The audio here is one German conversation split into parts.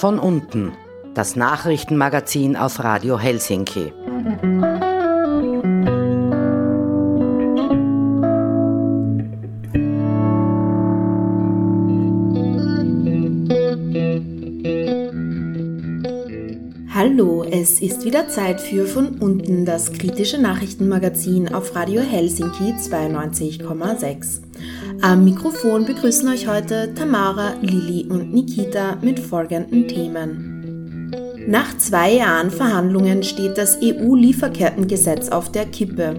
Von unten, das Nachrichtenmagazin auf Radio Helsinki. Es ist wieder Zeit für von unten das kritische Nachrichtenmagazin auf Radio Helsinki 92,6. Am Mikrofon begrüßen euch heute Tamara, Lili und Nikita mit folgenden Themen. Nach zwei Jahren Verhandlungen steht das EU-Lieferkettengesetz auf der Kippe.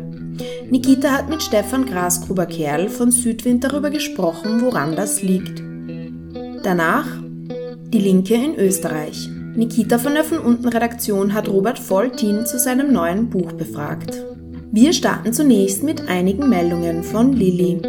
Nikita hat mit Stefan Grasgruber-Kerl von Südwind darüber gesprochen, woran das liegt. Danach die Linke in Österreich. Nikita von der Von unten Redaktion hat Robert Volltin zu seinem neuen Buch befragt. Wir starten zunächst mit einigen Meldungen von Lilly.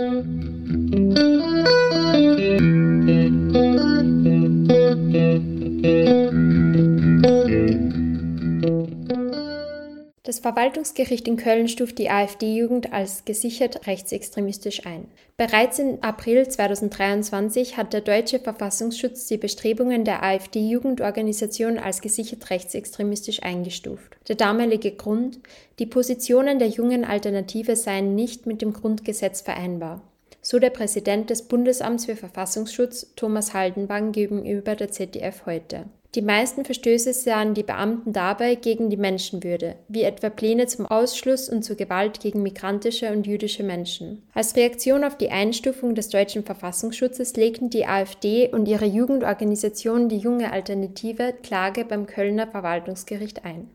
Verwaltungsgericht in Köln stuft die AfD-Jugend als gesichert rechtsextremistisch ein. Bereits im April 2023 hat der deutsche Verfassungsschutz die Bestrebungen der AfD-Jugendorganisation als gesichert rechtsextremistisch eingestuft. Der damalige Grund, die Positionen der jungen Alternative seien nicht mit dem Grundgesetz vereinbar. So der Präsident des Bundesamts für Verfassungsschutz Thomas Haldenwang gegenüber der ZDF heute. Die meisten Verstöße sahen die Beamten dabei gegen die Menschenwürde, wie etwa Pläne zum Ausschluss und zur Gewalt gegen migrantische und jüdische Menschen. Als Reaktion auf die Einstufung des deutschen Verfassungsschutzes legten die AfD und ihre Jugendorganisation die junge Alternative Klage beim Kölner Verwaltungsgericht ein.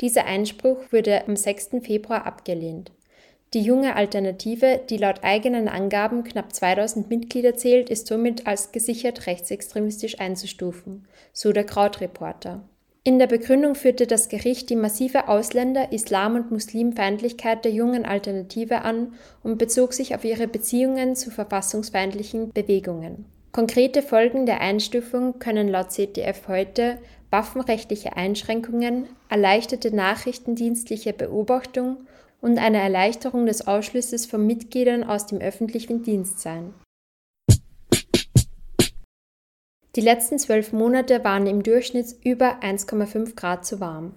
Dieser Einspruch wurde am 6. Februar abgelehnt. Die junge Alternative, die laut eigenen Angaben knapp 2000 Mitglieder zählt, ist somit als gesichert rechtsextremistisch einzustufen, so der Krautreporter. In der Begründung führte das Gericht die massive Ausländer-, Islam- und Muslimfeindlichkeit der jungen Alternative an und bezog sich auf ihre Beziehungen zu verfassungsfeindlichen Bewegungen. Konkrete Folgen der Einstufung können laut ZDF heute waffenrechtliche Einschränkungen, erleichterte nachrichtendienstliche Beobachtung und eine Erleichterung des Ausschlusses von Mitgliedern aus dem öffentlichen Dienst sein. Die letzten zwölf Monate waren im Durchschnitt über 1,5 Grad zu warm.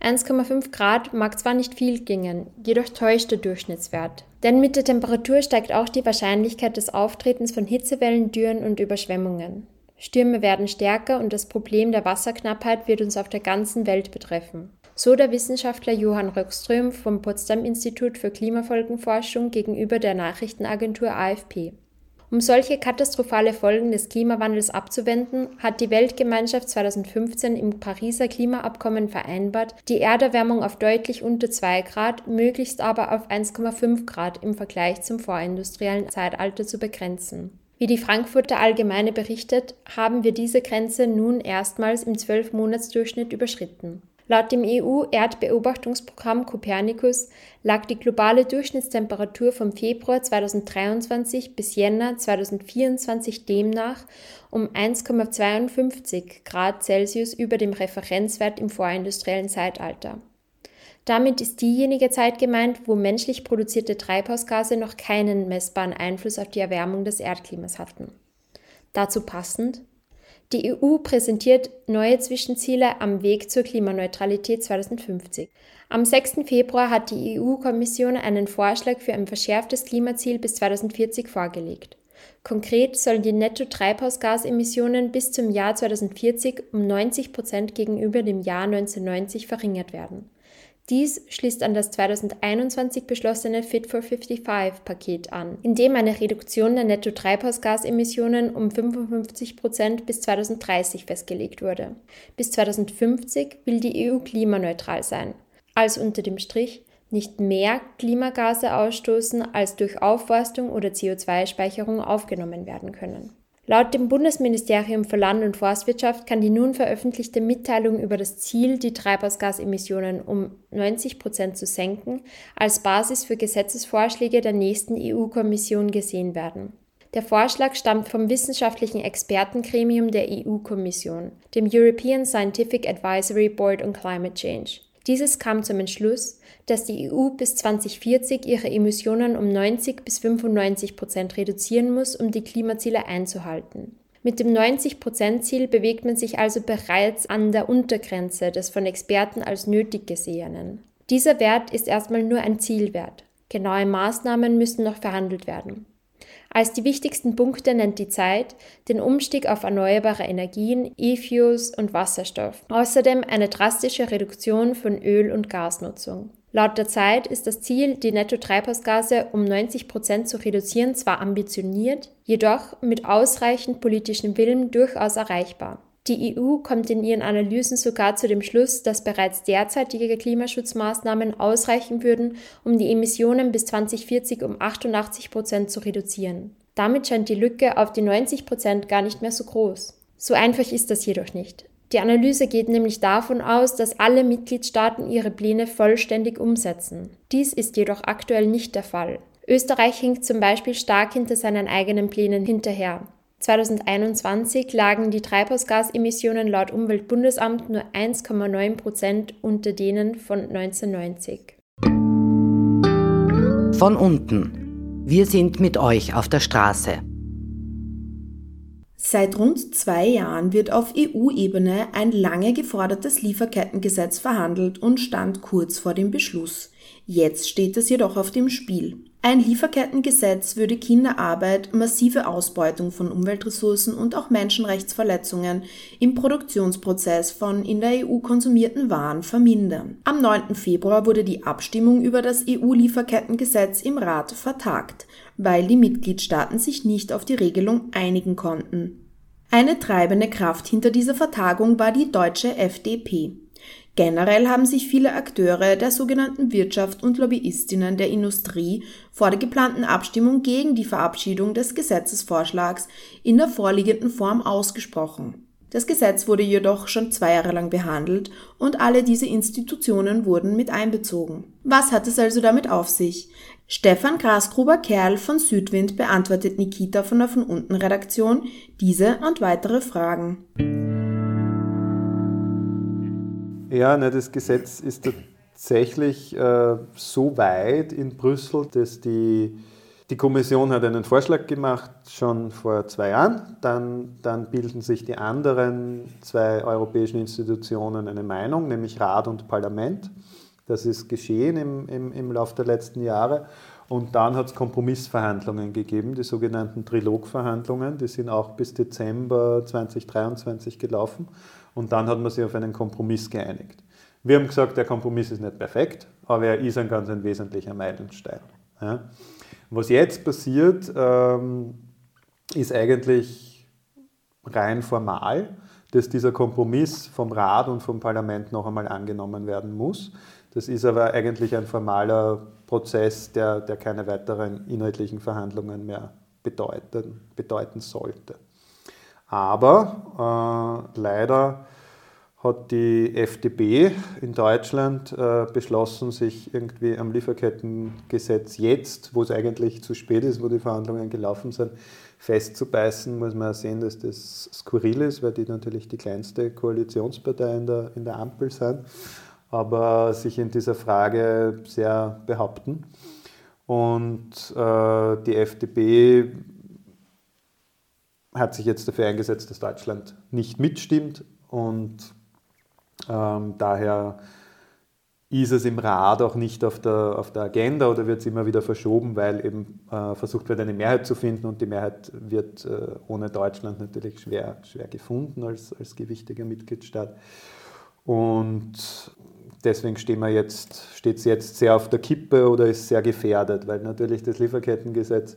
1,5 Grad mag zwar nicht viel gingen, jedoch täuscht der Durchschnittswert. Denn mit der Temperatur steigt auch die Wahrscheinlichkeit des Auftretens von Hitzewellen, Dürren und Überschwemmungen. Stürme werden stärker und das Problem der Wasserknappheit wird uns auf der ganzen Welt betreffen so der Wissenschaftler Johann Röckström vom Potsdam Institut für Klimafolgenforschung gegenüber der Nachrichtenagentur AFP. Um solche katastrophale Folgen des Klimawandels abzuwenden, hat die Weltgemeinschaft 2015 im Pariser Klimaabkommen vereinbart, die Erderwärmung auf deutlich unter 2 Grad, möglichst aber auf 1,5 Grad im Vergleich zum vorindustriellen Zeitalter zu begrenzen. Wie die Frankfurter Allgemeine berichtet, haben wir diese Grenze nun erstmals im 12-Monats-Durchschnitt überschritten. Laut dem EU-Erdbeobachtungsprogramm Copernicus lag die globale Durchschnittstemperatur vom Februar 2023 bis Jänner 2024 demnach um 1,52 Grad Celsius über dem Referenzwert im vorindustriellen Zeitalter. Damit ist diejenige Zeit gemeint, wo menschlich produzierte Treibhausgase noch keinen messbaren Einfluss auf die Erwärmung des Erdklimas hatten. Dazu passend die EU präsentiert neue Zwischenziele am Weg zur Klimaneutralität 2050. Am 6. Februar hat die EU-Kommission einen Vorschlag für ein verschärftes Klimaziel bis 2040 vorgelegt. Konkret sollen die Netto-Treibhausgasemissionen bis zum Jahr 2040 um 90 Prozent gegenüber dem Jahr 1990 verringert werden. Dies schließt an das 2021 beschlossene Fit for 55-Paket an, in dem eine Reduktion der Netto-Treibhausgasemissionen um 55 Prozent bis 2030 festgelegt wurde. Bis 2050 will die EU klimaneutral sein, also unter dem Strich nicht mehr Klimagase ausstoßen, als durch Aufforstung oder CO2-Speicherung aufgenommen werden können. Laut dem Bundesministerium für Land- und Forstwirtschaft kann die nun veröffentlichte Mitteilung über das Ziel, die Treibhausgasemissionen um 90 Prozent zu senken, als Basis für Gesetzesvorschläge der nächsten EU-Kommission gesehen werden. Der Vorschlag stammt vom wissenschaftlichen Expertengremium der EU-Kommission, dem European Scientific Advisory Board on Climate Change. Dieses kam zum Entschluss, dass die EU bis 2040 ihre Emissionen um 90 bis 95 Prozent reduzieren muss, um die Klimaziele einzuhalten. Mit dem 90-Prozent-Ziel bewegt man sich also bereits an der Untergrenze des von Experten als nötig Gesehenen. Dieser Wert ist erstmal nur ein Zielwert. Genaue Maßnahmen müssen noch verhandelt werden. Als die wichtigsten Punkte nennt die Zeit den Umstieg auf erneuerbare Energien, E-Fuels und Wasserstoff. Außerdem eine drastische Reduktion von Öl- und Gasnutzung. Laut der Zeit ist das Ziel, die Netto-Treibhausgase um 90 Prozent zu reduzieren, zwar ambitioniert, jedoch mit ausreichend politischem Willen durchaus erreichbar. Die EU kommt in ihren Analysen sogar zu dem Schluss, dass bereits derzeitige Klimaschutzmaßnahmen ausreichen würden, um die Emissionen bis 2040 um 88 Prozent zu reduzieren. Damit scheint die Lücke auf die 90 Prozent gar nicht mehr so groß. So einfach ist das jedoch nicht. Die Analyse geht nämlich davon aus, dass alle Mitgliedstaaten ihre Pläne vollständig umsetzen. Dies ist jedoch aktuell nicht der Fall. Österreich hinkt zum Beispiel stark hinter seinen eigenen Plänen hinterher. 2021 lagen die Treibhausgasemissionen laut Umweltbundesamt nur 1,9 Prozent unter denen von 1990. Von unten. Wir sind mit euch auf der Straße. Seit rund zwei Jahren wird auf EU-Ebene ein lange gefordertes Lieferkettengesetz verhandelt und stand kurz vor dem Beschluss. Jetzt steht es jedoch auf dem Spiel. Ein Lieferkettengesetz würde Kinderarbeit, massive Ausbeutung von Umweltressourcen und auch Menschenrechtsverletzungen im Produktionsprozess von in der EU konsumierten Waren vermindern. Am 9. Februar wurde die Abstimmung über das EU-Lieferkettengesetz im Rat vertagt, weil die Mitgliedstaaten sich nicht auf die Regelung einigen konnten. Eine treibende Kraft hinter dieser Vertagung war die deutsche FDP. Generell haben sich viele Akteure der sogenannten Wirtschaft und Lobbyistinnen der Industrie vor der geplanten Abstimmung gegen die Verabschiedung des Gesetzesvorschlags in der vorliegenden Form ausgesprochen. Das Gesetz wurde jedoch schon zwei Jahre lang behandelt und alle diese Institutionen wurden mit einbezogen. Was hat es also damit auf sich? Stefan Grasgruber-Kerl von Südwind beantwortet Nikita von der Von unten Redaktion diese und weitere Fragen. Ja, ne, das Gesetz ist tatsächlich äh, so weit in Brüssel, dass die, die Kommission hat einen Vorschlag gemacht, schon vor zwei Jahren. Dann, dann bilden sich die anderen zwei europäischen Institutionen eine Meinung, nämlich Rat und Parlament. Das ist geschehen im, im, im Laufe der letzten Jahre. Und dann hat es Kompromissverhandlungen gegeben, die sogenannten Trilogverhandlungen. Die sind auch bis Dezember 2023 gelaufen. Und dann hat man sich auf einen Kompromiss geeinigt. Wir haben gesagt, der Kompromiss ist nicht perfekt, aber er ist ein ganz ein wesentlicher Meilenstein. Ja. Was jetzt passiert, ähm, ist eigentlich rein formal, dass dieser Kompromiss vom Rat und vom Parlament noch einmal angenommen werden muss. Das ist aber eigentlich ein formaler Prozess, der, der keine weiteren inhaltlichen Verhandlungen mehr bedeuten, bedeuten sollte. Aber äh, leider hat die FDP in Deutschland äh, beschlossen, sich irgendwie am Lieferkettengesetz jetzt, wo es eigentlich zu spät ist, wo die Verhandlungen gelaufen sind, festzubeißen, muss man sehen, dass das skurril ist, weil die natürlich die kleinste Koalitionspartei in der, in der Ampel sind, aber sich in dieser Frage sehr behaupten. Und äh, die FDP hat sich jetzt dafür eingesetzt, dass Deutschland nicht mitstimmt und ähm, daher ist es im Rat auch nicht auf der, auf der Agenda oder wird es immer wieder verschoben, weil eben äh, versucht wird, eine Mehrheit zu finden und die Mehrheit wird äh, ohne Deutschland natürlich schwer, schwer gefunden als, als gewichtiger Mitgliedstaat. Und deswegen steht es jetzt sehr auf der Kippe oder ist sehr gefährdet, weil natürlich das Lieferkettengesetz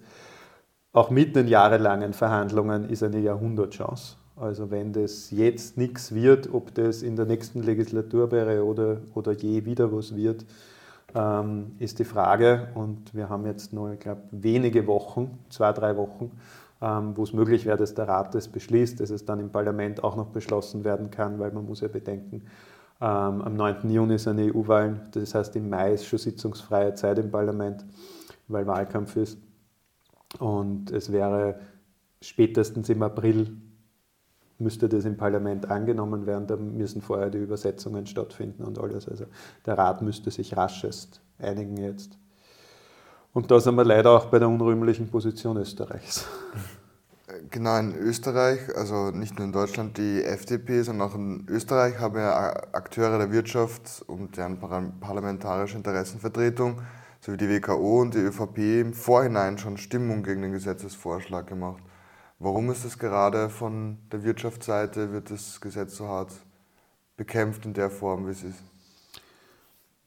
auch mit den jahrelangen Verhandlungen ist eine Jahrhundertchance. Also wenn das jetzt nichts wird, ob das in der nächsten Legislaturperiode oder, je wieder was wird, ähm, ist die Frage. Und wir haben jetzt nur, ich glaube, wenige Wochen, zwei, drei Wochen, ähm, wo es möglich wäre, dass der Rat das beschließt, dass es dann im Parlament auch noch beschlossen werden kann, weil man muss ja bedenken, ähm, am 9. Juni sind EU-Wahlen, das heißt im Mai ist schon sitzungsfreie Zeit im Parlament, weil Wahlkampf ist. Und es wäre spätestens im April müsste das im Parlament angenommen werden, da müssen vorher die Übersetzungen stattfinden und alles. Also der Rat müsste sich raschest einigen jetzt. Und da sind wir leider auch bei der unrühmlichen Position Österreichs. Genau, in Österreich, also nicht nur in Deutschland, die FDP, sondern auch in Österreich haben ja Akteure der Wirtschaft und deren parlamentarische Interessenvertretung sowie die WKO und die ÖVP im Vorhinein schon Stimmung gegen den Gesetzesvorschlag gemacht. Warum ist es gerade von der Wirtschaftsseite, wird das Gesetz so hart bekämpft in der Form, wie es ist?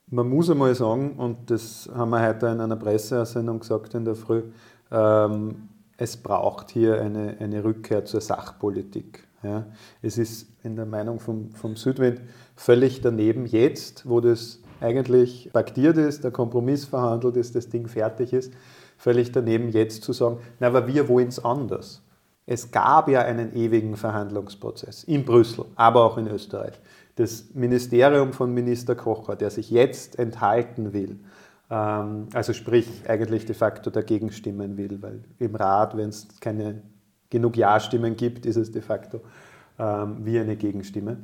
Man muss einmal sagen, und das haben wir heute in einer Presseaussendung gesagt in der Früh, ähm, es braucht hier eine, eine Rückkehr zur Sachpolitik. Ja. Es ist in der Meinung vom, vom Südwind völlig daneben, jetzt, wo das eigentlich paktiert ist, der Kompromiss verhandelt ist, das Ding fertig ist, völlig daneben, jetzt zu sagen, na, aber wir wollen es anders. Es gab ja einen ewigen Verhandlungsprozess in Brüssel, aber auch in Österreich. Das Ministerium von Minister Kocher, der sich jetzt enthalten will, ähm, also sprich eigentlich de facto dagegen stimmen will, weil im Rat, wenn es keine genug Ja-Stimmen gibt, ist es de facto ähm, wie eine Gegenstimme.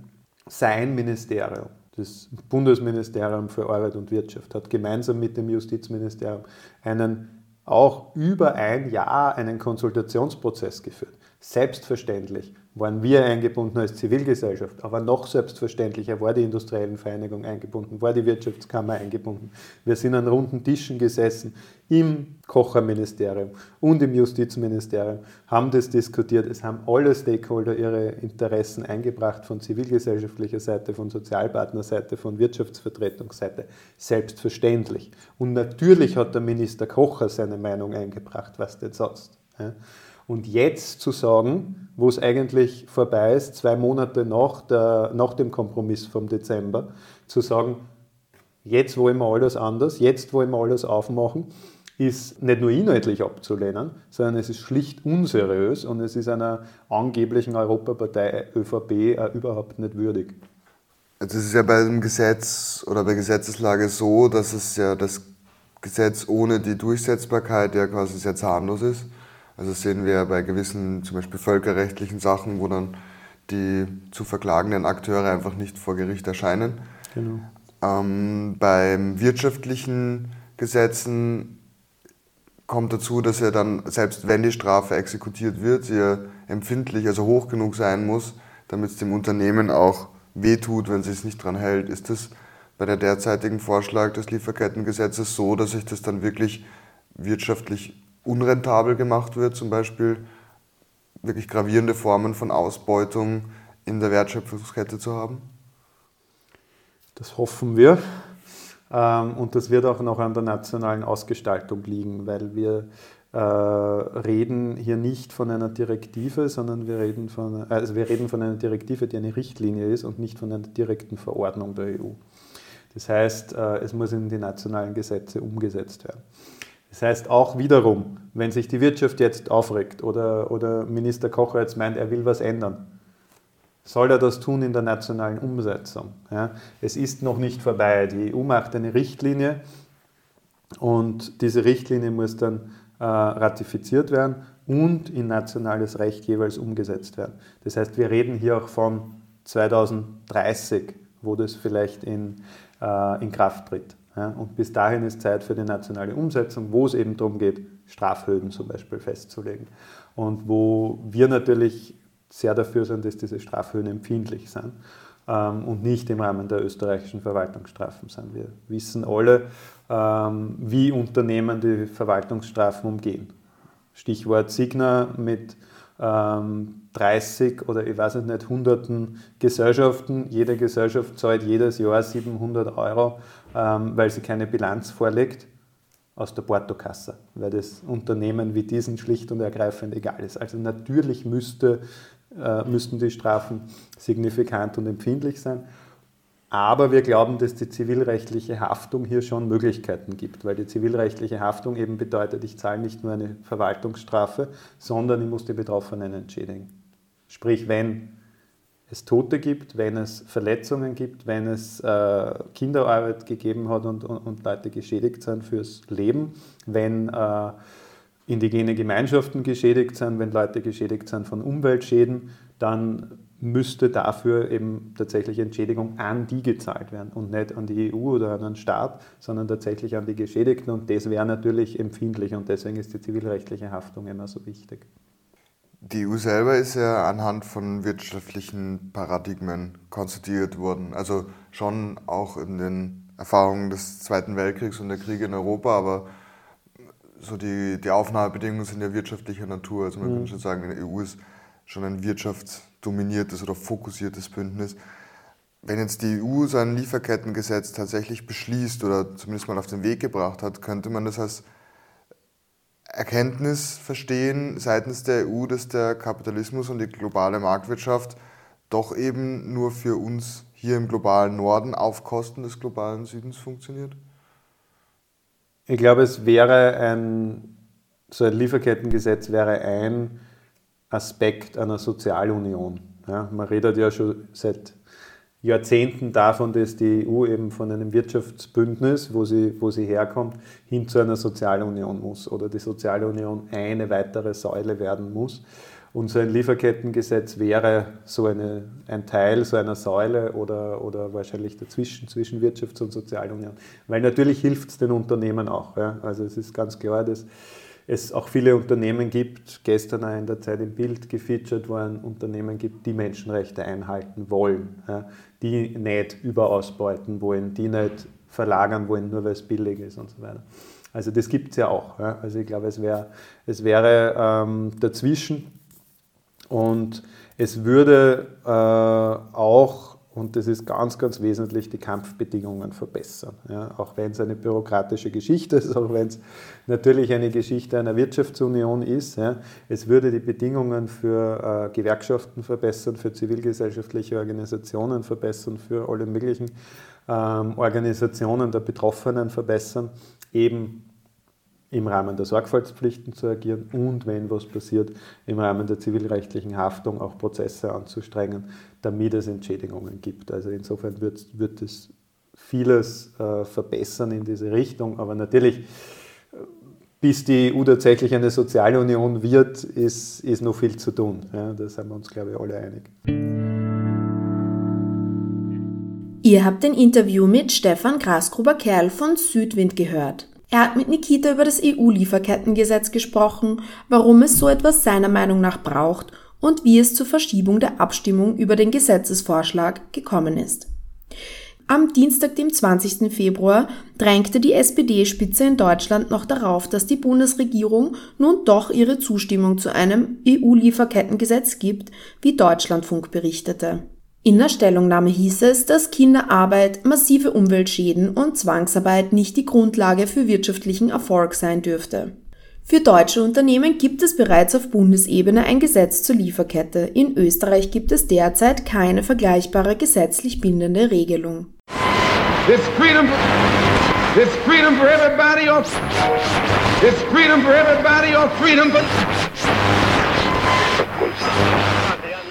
Sein Ministerium, das Bundesministerium für Arbeit und Wirtschaft, hat gemeinsam mit dem Justizministerium einen auch über ein Jahr einen Konsultationsprozess geführt. Selbstverständlich waren wir eingebunden als Zivilgesellschaft, aber noch selbstverständlicher war die Industriellen Vereinigung eingebunden, war die Wirtschaftskammer eingebunden. Wir sind an runden Tischen gesessen im Kocherministerium und im Justizministerium, haben das diskutiert. Es haben alle Stakeholder ihre Interessen eingebracht von zivilgesellschaftlicher Seite, von Sozialpartnerseite, von Wirtschaftsvertretungsseite. Selbstverständlich. Und natürlich hat der Minister Kocher seine Meinung eingebracht, was denn sonst. Und jetzt zu sagen, wo es eigentlich vorbei ist, zwei Monate nach, der, nach dem Kompromiss vom Dezember, zu sagen, jetzt wollen wir alles anders, jetzt wollen wir alles aufmachen, ist nicht nur inhaltlich abzulehnen, sondern es ist schlicht unseriös und es ist einer angeblichen Europapartei ÖVP auch überhaupt nicht würdig. Also es ist ja bei dem Gesetz oder bei Gesetzeslage so, dass es ja das Gesetz ohne die Durchsetzbarkeit ja quasi sehr zahnlos ist. Also sehen wir bei gewissen, zum Beispiel völkerrechtlichen Sachen, wo dann die zu verklagenden Akteure einfach nicht vor Gericht erscheinen. Genau. Ähm, beim wirtschaftlichen Gesetzen kommt dazu, dass ja dann, selbst wenn die Strafe exekutiert wird, sie empfindlich, also hoch genug sein muss, damit es dem Unternehmen auch wehtut, wenn sie es nicht dran hält. Ist das bei der derzeitigen Vorschlag des Lieferkettengesetzes so, dass sich das dann wirklich wirtschaftlich unrentabel gemacht wird, zum Beispiel wirklich gravierende Formen von Ausbeutung in der Wertschöpfungskette zu haben? Das hoffen wir. Ähm, und das wird auch noch an der nationalen Ausgestaltung liegen, weil wir äh, reden hier nicht von einer Direktive, sondern wir reden, von, also wir reden von einer Direktive, die eine Richtlinie ist und nicht von einer direkten Verordnung der EU. Das heißt, äh, es muss in die nationalen Gesetze umgesetzt werden. Das heißt auch wiederum, wenn sich die Wirtschaft jetzt aufregt oder, oder Minister Kocher jetzt meint, er will was ändern, soll er das tun in der nationalen Umsetzung. Ja? Es ist noch nicht vorbei. Die EU macht eine Richtlinie und diese Richtlinie muss dann äh, ratifiziert werden und in nationales Recht jeweils umgesetzt werden. Das heißt, wir reden hier auch von 2030, wo das vielleicht in, äh, in Kraft tritt. Ja, und bis dahin ist Zeit für die nationale Umsetzung, wo es eben darum geht, Strafhöhen zum Beispiel festzulegen. Und wo wir natürlich sehr dafür sind, dass diese Strafhöhen empfindlich sind ähm, und nicht im Rahmen der österreichischen Verwaltungsstrafen sind. Wir wissen alle, ähm, wie Unternehmen die Verwaltungsstrafen umgehen. Stichwort Signa mit ähm, 30 oder ich weiß nicht, hunderten Gesellschaften. Jede Gesellschaft zahlt jedes Jahr 700 Euro ähm, weil sie keine Bilanz vorlegt aus der Portokasse, weil das Unternehmen wie diesen schlicht und ergreifend egal ist. Also natürlich müsste, äh, müssten die Strafen signifikant und empfindlich sein. Aber wir glauben, dass die zivilrechtliche Haftung hier schon Möglichkeiten gibt, weil die zivilrechtliche Haftung eben bedeutet, ich zahle nicht nur eine Verwaltungsstrafe, sondern ich muss die Betroffenen entschädigen. Sprich, wenn es Tote gibt, wenn es Verletzungen gibt, wenn es äh, Kinderarbeit gegeben hat und, und, und, Leute geschädigt sind fürs Leben, wenn äh, indigene Gemeinschaften geschädigt sind, wenn Leute geschädigt sind von Umweltschäden, dann müsste dafür eben tatsächlich Entschädigung an die gezahlt werden und nicht an die EU oder an den Staat, sondern tatsächlich an die Geschädigten und das wäre natürlich empfindlich und deswegen ist die zivilrechtliche Haftung immer so wichtig. Die EU selber ist ja anhand von wirtschaftlichen Paradigmen konstituiert worden, also schon auch in den Erfahrungen des Zweiten Weltkriegs und der Kriege in Europa, aber so die, die Aufnahmebedingungen sind ja wirtschaftlicher Natur, also man mhm. kann schon sagen, die EU ist schon ein wirtschaftsdominiertes oder fokussiertes Bündnis. Wenn jetzt die EU sein Lieferkettengesetz tatsächlich beschließt oder zumindest mal auf den Weg gebracht hat, könnte man das als Erkenntnis verstehen seitens der EU, dass der Kapitalismus und die globale Marktwirtschaft doch eben nur für uns hier im globalen Norden auf Kosten des globalen Südens funktioniert? Ich glaube, es wäre ein, so ein Lieferkettengesetz wäre ein Aspekt einer Sozialunion. Ja, man redet ja schon seit Jahrzehnten davon, dass die EU eben von einem Wirtschaftsbündnis, wo sie, wo sie herkommt, hin zu einer Sozialunion muss oder die Sozialunion eine weitere Säule werden muss. Und so ein Lieferkettengesetz wäre so eine, ein Teil so einer Säule oder, oder wahrscheinlich dazwischen, zwischen Wirtschafts- und Sozialunion. Weil natürlich hilft es den Unternehmen auch. Ja. Also es ist ganz klar, dass es auch viele Unternehmen gibt, gestern auch in der Zeit im Bild gefeatured worden, Unternehmen gibt, die Menschenrechte einhalten wollen, die nicht überausbeuten wollen, die nicht verlagern wollen, nur weil es billig ist und so weiter. Also das gibt es ja auch. Also ich glaube, es, wär, es wäre ähm, dazwischen und es würde äh, auch und das ist ganz, ganz wesentlich, die Kampfbedingungen verbessern. Ja, auch wenn es eine bürokratische Geschichte ist, auch wenn es natürlich eine Geschichte einer Wirtschaftsunion ist. Ja, es würde die Bedingungen für äh, Gewerkschaften verbessern, für zivilgesellschaftliche Organisationen verbessern, für alle möglichen ähm, Organisationen der Betroffenen verbessern, eben im Rahmen der Sorgfaltspflichten zu agieren und, wenn was passiert, im Rahmen der zivilrechtlichen Haftung auch Prozesse anzustrengen, damit es Entschädigungen gibt. Also insofern wird, wird es vieles äh, verbessern in diese Richtung, aber natürlich, bis die EU tatsächlich eine Sozialunion wird, ist, ist noch viel zu tun. Ja, da sind wir uns, glaube ich, alle einig. Ihr habt ein Interview mit Stefan Grasgruber-Kerl von Südwind gehört. Er hat mit Nikita über das EU-Lieferkettengesetz gesprochen, warum es so etwas seiner Meinung nach braucht und wie es zur Verschiebung der Abstimmung über den Gesetzesvorschlag gekommen ist. Am Dienstag, dem 20. Februar, drängte die SPD-Spitze in Deutschland noch darauf, dass die Bundesregierung nun doch ihre Zustimmung zu einem EU-Lieferkettengesetz gibt, wie Deutschlandfunk berichtete. In der Stellungnahme hieß es, dass Kinderarbeit, massive Umweltschäden und Zwangsarbeit nicht die Grundlage für wirtschaftlichen Erfolg sein dürfte. Für deutsche Unternehmen gibt es bereits auf Bundesebene ein Gesetz zur Lieferkette. In Österreich gibt es derzeit keine vergleichbare gesetzlich bindende Regelung. This freedom, this freedom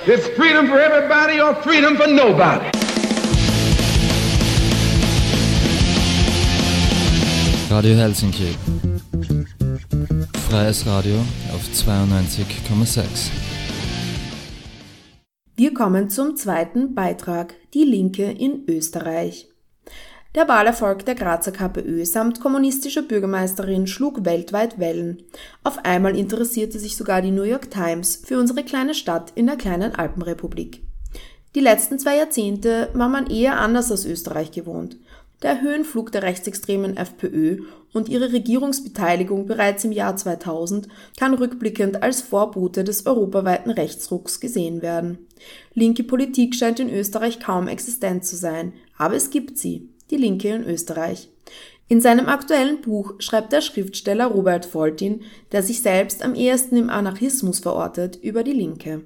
It's freedom for everybody or freedom for nobody. Radio Helsinki. Freies Radio auf 92,6. Wir kommen zum zweiten Beitrag, die Linke in Österreich. Der Wahlerfolg der Grazer KPÖ samt kommunistischer Bürgermeisterin schlug weltweit Wellen. Auf einmal interessierte sich sogar die New York Times für unsere kleine Stadt in der kleinen Alpenrepublik. Die letzten zwei Jahrzehnte war man eher anders aus Österreich gewohnt. Der Höhenflug der rechtsextremen FPÖ und ihre Regierungsbeteiligung bereits im Jahr 2000 kann rückblickend als Vorbote des europaweiten Rechtsrucks gesehen werden. Linke Politik scheint in Österreich kaum existent zu sein, aber es gibt sie die Linke in Österreich. In seinem aktuellen Buch schreibt der Schriftsteller Robert Foltin, der sich selbst am ehesten im Anarchismus verortet, über die Linke.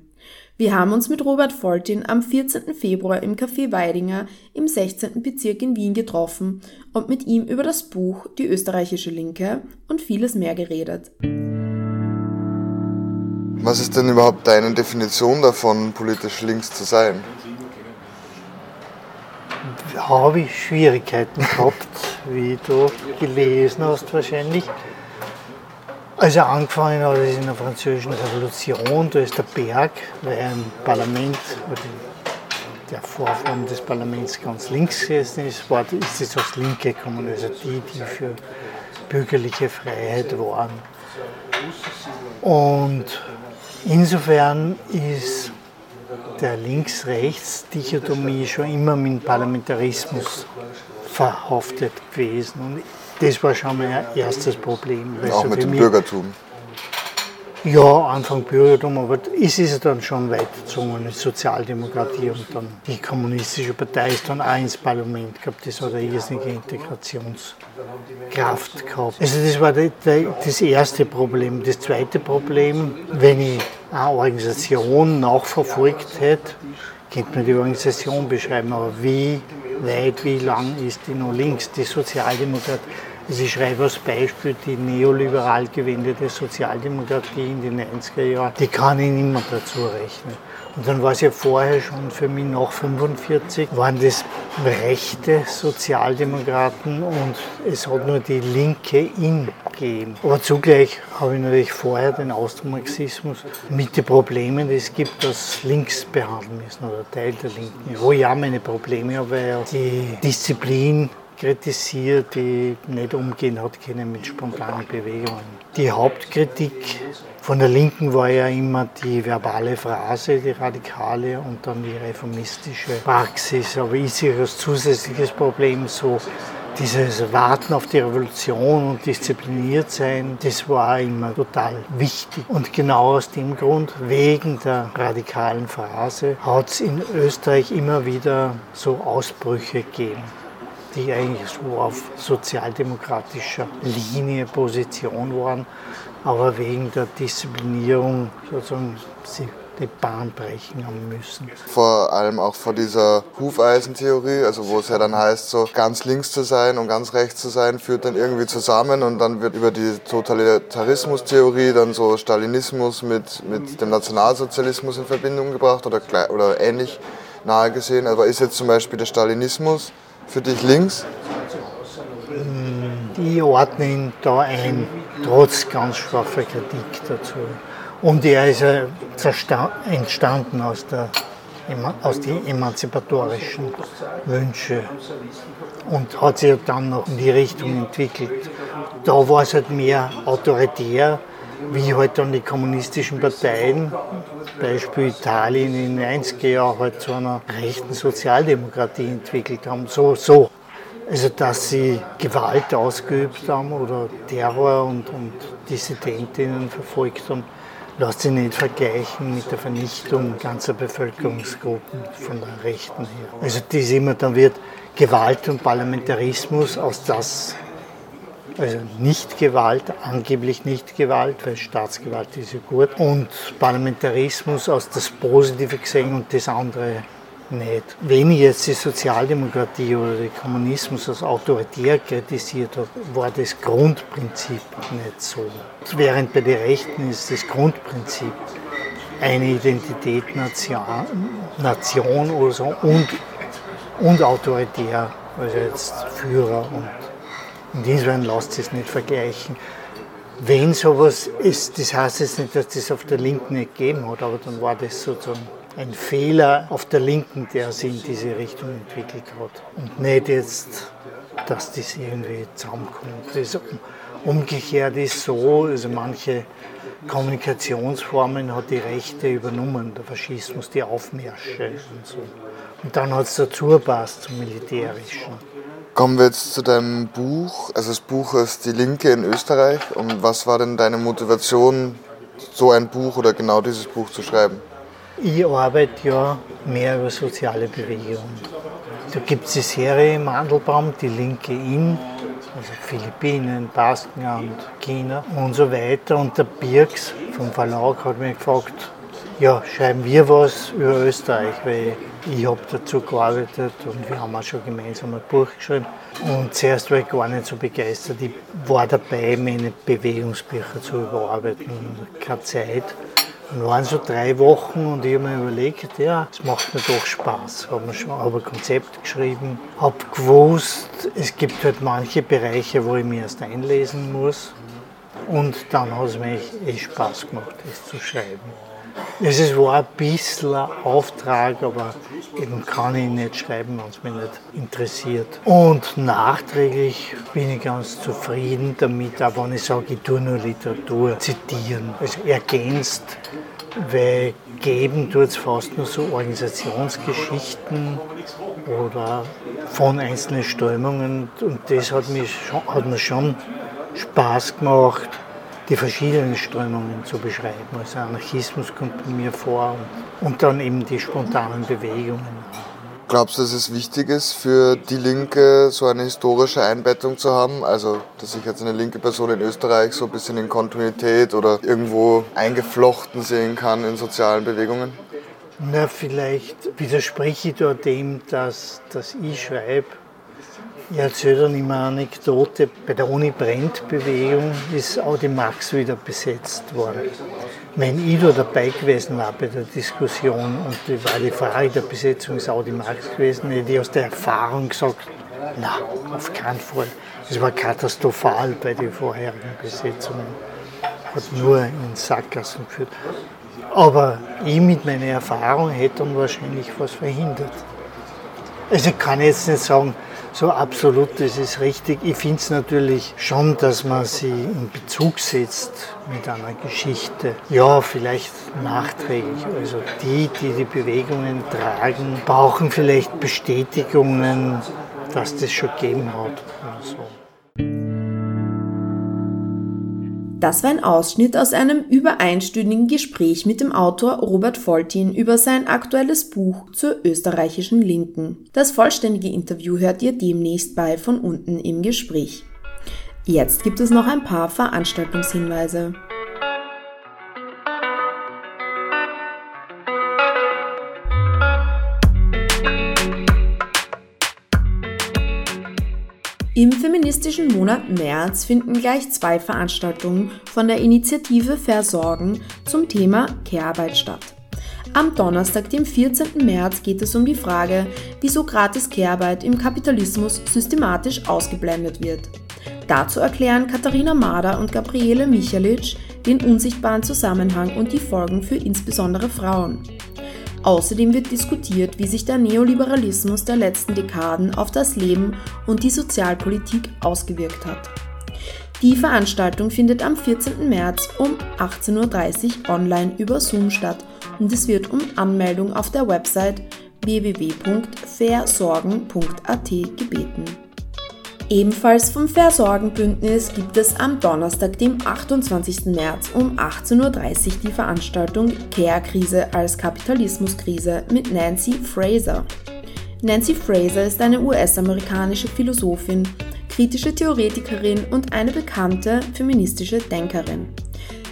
Wir haben uns mit Robert Foltin am 14. Februar im Café Weidinger im 16. Bezirk in Wien getroffen und mit ihm über das Buch Die österreichische Linke und vieles mehr geredet. Was ist denn überhaupt deine Definition davon, politisch links zu sein? Habe ich Schwierigkeiten gehabt, wie du gelesen hast wahrscheinlich. Also angefangen hat es in der französischen Revolution, da ist der Berg, weil ein Parlament, der Vorform des Parlaments ganz links gesessen ist, ist es aus Linke gekommen, also die, die für bürgerliche Freiheit waren. Und insofern ist der Links-Rechts-Dichotomie schon immer mit Parlamentarismus verhaftet gewesen. Und das war schon mein erstes Problem. Auch so mit dem Bürgertum. Ja, Anfang Bürgertum, aber es ist dann schon weitergezogen mit Sozialdemokratie und dann die kommunistische Partei ist dann auch ins Parlament gehabt. Das hat eine irrsinnige Integrationskraft gehabt. Also das war das erste Problem. Das zweite Problem, wenn ich eine Organisation nachverfolgt hätte, könnte man die Organisation beschreiben, aber wie weit, wie lang ist die noch links? Die Sozialdemokratie also ich schreibe als Beispiel die neoliberal gewendete Sozialdemokratie in den 90er Jahren, die kann ich niemand dazu rechnen. Und dann war es ja vorher schon für mich nach 45, waren das rechte Sozialdemokraten und es hat nur die Linke in gegeben. Aber zugleich habe ich natürlich vorher den Austromarxismus mit den Problemen, die es gibt, als links behandeln müssen oder Teil der Linken. Wo ich auch meine Probleme habe, weil die Disziplin kritisiert, die nicht umgehen hat können mit spontanen Bewegungen. Die Hauptkritik von der Linken war ja immer die verbale Phrase, die radikale und dann die reformistische Praxis. Aber ich sehe als zusätzliches Problem so dieses Warten auf die Revolution und diszipliniert sein, das war immer total wichtig. Und genau aus dem Grund, wegen der radikalen Phrase, hat es in Österreich immer wieder so Ausbrüche gegeben die eigentlich so auf sozialdemokratischer Linie Position waren, aber wegen der Disziplinierung sozusagen sie die Bahn brechen haben müssen. Vor allem auch vor dieser Hufeisentheorie, also wo es ja dann heißt, so ganz links zu sein und ganz rechts zu sein, führt dann irgendwie zusammen und dann wird über die Totalitarismus-Theorie dann so Stalinismus mit, mit dem Nationalsozialismus in Verbindung gebracht oder, oder ähnlich nahe gesehen. Aber ist jetzt zum Beispiel der Stalinismus für dich links? Ich ordne ihn da ein, trotz ganz scharfer Kritik dazu. Und er ist entstanden aus, der, aus den emanzipatorischen Wünschen und hat sich dann noch in die Richtung entwickelt. Da war es halt mehr autoritär, wie halt dann die kommunistischen Parteien, Beispiel Italien in den 90er Jahren, halt zu einer rechten Sozialdemokratie entwickelt haben. So, so. Also, dass sie Gewalt ausgeübt haben oder Terror und, und Dissidentinnen verfolgt haben, lässt sich nicht vergleichen mit der Vernichtung ganzer Bevölkerungsgruppen von der Rechten her. Also, das immer, dann wird Gewalt und Parlamentarismus aus das also nicht Gewalt, angeblich nicht Gewalt, weil Staatsgewalt ist ja gut. Und Parlamentarismus aus das Positive gesehen und das andere nicht. Wenn ich jetzt die Sozialdemokratie oder den Kommunismus als autoritär kritisiert habe, war das Grundprinzip nicht so. Während bei den Rechten ist das Grundprinzip eine Identität Nation, Nation oder so und, und autoritär, also jetzt Führer und Insofern sich es nicht vergleichen. Wenn sowas ist, das heißt jetzt nicht, dass das auf der Linken nicht gegeben hat, aber dann war das sozusagen ein Fehler auf der Linken, der sich in diese Richtung entwickelt hat. Und nicht jetzt, dass das irgendwie zusammenkommt. Das umgekehrt ist so, also manche Kommunikationsformen hat die Rechte übernommen, der Faschismus, die Aufmärsche und so. Und dann hat es dazu gepasst zum Militärischen. Kommen wir jetzt zu deinem Buch. Also das Buch ist Die Linke in Österreich. Und was war denn deine Motivation, so ein Buch oder genau dieses Buch zu schreiben? Ich arbeite ja mehr über soziale Bewegungen. Da gibt es die Serie Mandelbaum, Die Linke in, also Philippinen, Baskenland, China und so weiter. Und der Birks vom Verlag hat mich gefragt, ja, schreiben wir was über Österreich, weil ich habe dazu gearbeitet und wir haben auch schon gemeinsam ein Buch geschrieben. Und zuerst war ich gar nicht so begeistert. Ich war dabei, meine Bewegungsbücher zu überarbeiten. Keine Zeit. Dann waren so drei Wochen und ich habe mir überlegt, ja, es macht mir doch Spaß. Habe mir schon ein Konzept geschrieben, habe gewusst, es gibt halt manche Bereiche, wo ich mich erst einlesen muss. Und dann hat es mir echt Spaß gemacht, das zu schreiben. Es war ein bisschen ein Auftrag, aber eben kann ich nicht schreiben, wenn es mich nicht interessiert. Und nachträglich bin ich ganz zufrieden damit, auch wenn ich sage, ich tue nur Literatur zitieren. Also ergänzt, weil geben tut es fast nur so Organisationsgeschichten oder von einzelnen Strömungen. Und das hat, mich hat mir schon Spaß gemacht die verschiedenen Strömungen zu beschreiben. Also Anarchismus kommt mir vor und, und dann eben die spontanen Bewegungen. Glaubst du, dass es wichtig ist für die Linke, so eine historische Einbettung zu haben? Also, dass ich jetzt eine linke Person in Österreich so ein bisschen in Kontinuität oder irgendwo eingeflochten sehen kann in sozialen Bewegungen? Na, vielleicht widerspreche ich da dem, dass, dass ich schreibe, ich erzähle dann immer eine Anekdote. Bei der Uni-Brennt-Bewegung ist Audi Max wieder besetzt worden. Wenn ich da dabei gewesen war bei der Diskussion und die war die Frage der Besetzung ist Audi Max gewesen, hätte ich aus der Erfahrung gesagt, na, auf keinen Fall. Es war katastrophal bei den vorherigen Besetzungen. Hat nur in Sackgassen geführt. Aber ich mit meiner Erfahrung hätte dann wahrscheinlich was verhindert. Also ich kann jetzt nicht sagen, so absolut, das ist richtig. Ich finde es natürlich schon, dass man sie in Bezug setzt mit einer Geschichte. Ja, vielleicht nachträglich. Also die, die die Bewegungen tragen, brauchen vielleicht Bestätigungen, dass das schon gegeben hat. Oder so. Das war ein Ausschnitt aus einem über einstündigen Gespräch mit dem Autor Robert Foltin über sein aktuelles Buch zur österreichischen Linken. Das vollständige Interview hört ihr demnächst bei von unten im Gespräch. Jetzt gibt es noch ein paar Veranstaltungshinweise. Im feministischen Monat März finden gleich zwei Veranstaltungen von der Initiative Versorgen zum Thema Care-Arbeit statt. Am Donnerstag, dem 14. März, geht es um die Frage, wieso gratis Care-Arbeit im Kapitalismus systematisch ausgeblendet wird. Dazu erklären Katharina Mader und Gabriele Michalic den unsichtbaren Zusammenhang und die Folgen für insbesondere Frauen. Außerdem wird diskutiert, wie sich der Neoliberalismus der letzten Dekaden auf das Leben und die Sozialpolitik ausgewirkt hat. Die Veranstaltung findet am 14. März um 18.30 Uhr online über Zoom statt und es wird um Anmeldung auf der Website www.versorgen.at gebeten. Ebenfalls vom Versorgenbündnis gibt es am Donnerstag, dem 28. März um 18.30 Uhr die Veranstaltung Care-Krise als Kapitalismuskrise mit Nancy Fraser. Nancy Fraser ist eine US-amerikanische Philosophin, kritische Theoretikerin und eine bekannte feministische Denkerin.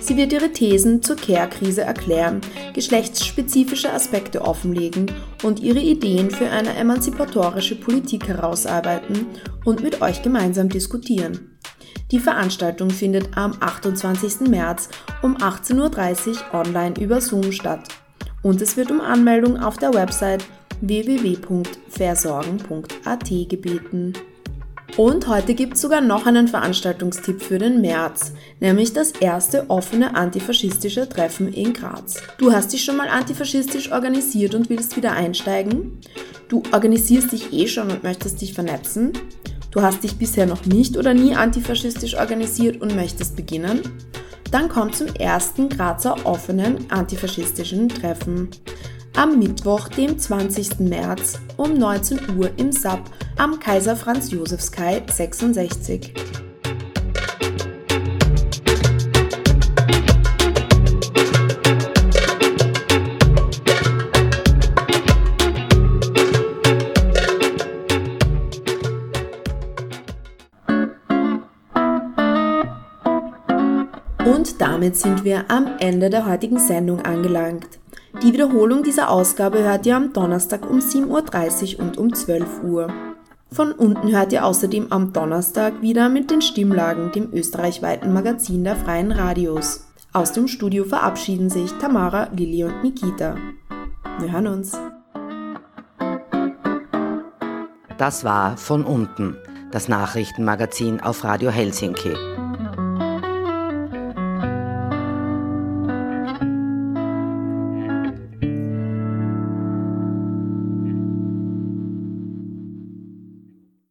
Sie wird ihre Thesen zur Care-Krise erklären, geschlechtsspezifische Aspekte offenlegen und ihre Ideen für eine emanzipatorische Politik herausarbeiten und mit euch gemeinsam diskutieren. Die Veranstaltung findet am 28. März um 18.30 Uhr online über Zoom statt und es wird um Anmeldung auf der Website www.versorgen.at gebeten. Und heute gibt es sogar noch einen Veranstaltungstipp für den März, nämlich das erste offene antifaschistische Treffen in Graz. Du hast dich schon mal antifaschistisch organisiert und willst wieder einsteigen? Du organisierst dich eh schon und möchtest dich vernetzen? Du hast dich bisher noch nicht oder nie antifaschistisch organisiert und möchtest beginnen? Dann komm zum ersten Grazer offenen antifaschistischen Treffen am Mittwoch, dem 20. März um 19 Uhr im SAP am Kaiser Franz Josefs Kai 66. Und damit sind wir am Ende der heutigen Sendung angelangt. Die Wiederholung dieser Ausgabe hört ihr am Donnerstag um 7.30 Uhr und um 12 Uhr. Von unten hört ihr außerdem am Donnerstag wieder mit den Stimmlagen, dem österreichweiten Magazin der freien Radios. Aus dem Studio verabschieden sich Tamara, Lilly und Nikita. Wir hören uns. Das war von unten, das Nachrichtenmagazin auf Radio Helsinki.